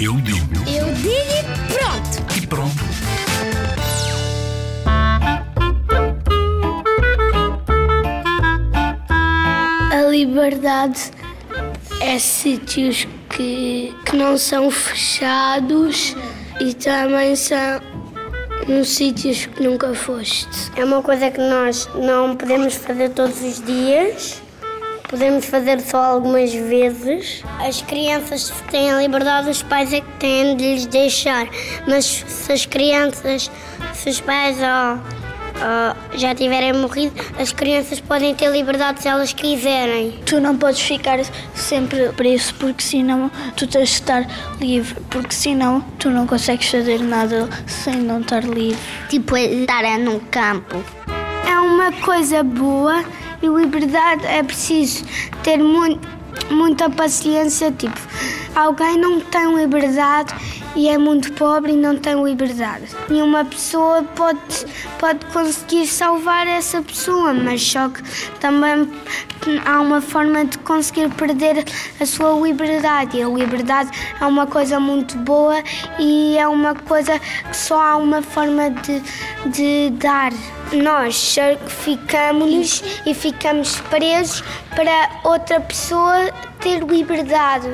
Eu digo Eu digo e pronto. e pronto. A liberdade é sítios que, que não são fechados e também são nos sítios que nunca foste. É uma coisa que nós não podemos fazer todos os dias, podemos fazer só algumas vezes. As crianças têm a liberdade, os pais é que têm de lhes deixar, mas se as crianças, se os pais já tiverem morrido, as crianças podem ter liberdade se elas quiserem. Tu não podes ficar sempre preso, porque senão tu tens de estar livre, porque senão tu não consegues fazer nada sem não estar livre. Tipo, estar num campo. É uma coisa boa e liberdade é preciso ter mu muita paciência. Tipo, alguém não tem liberdade e é muito pobre e não tem liberdade. E uma pessoa pode, pode conseguir salvar essa pessoa, mas só que também há uma forma de conseguir perder a sua liberdade. E a liberdade é uma coisa muito boa e é uma coisa que só há uma forma de, de dar. Nós ficamos e ficamos presos para outra pessoa ter liberdade.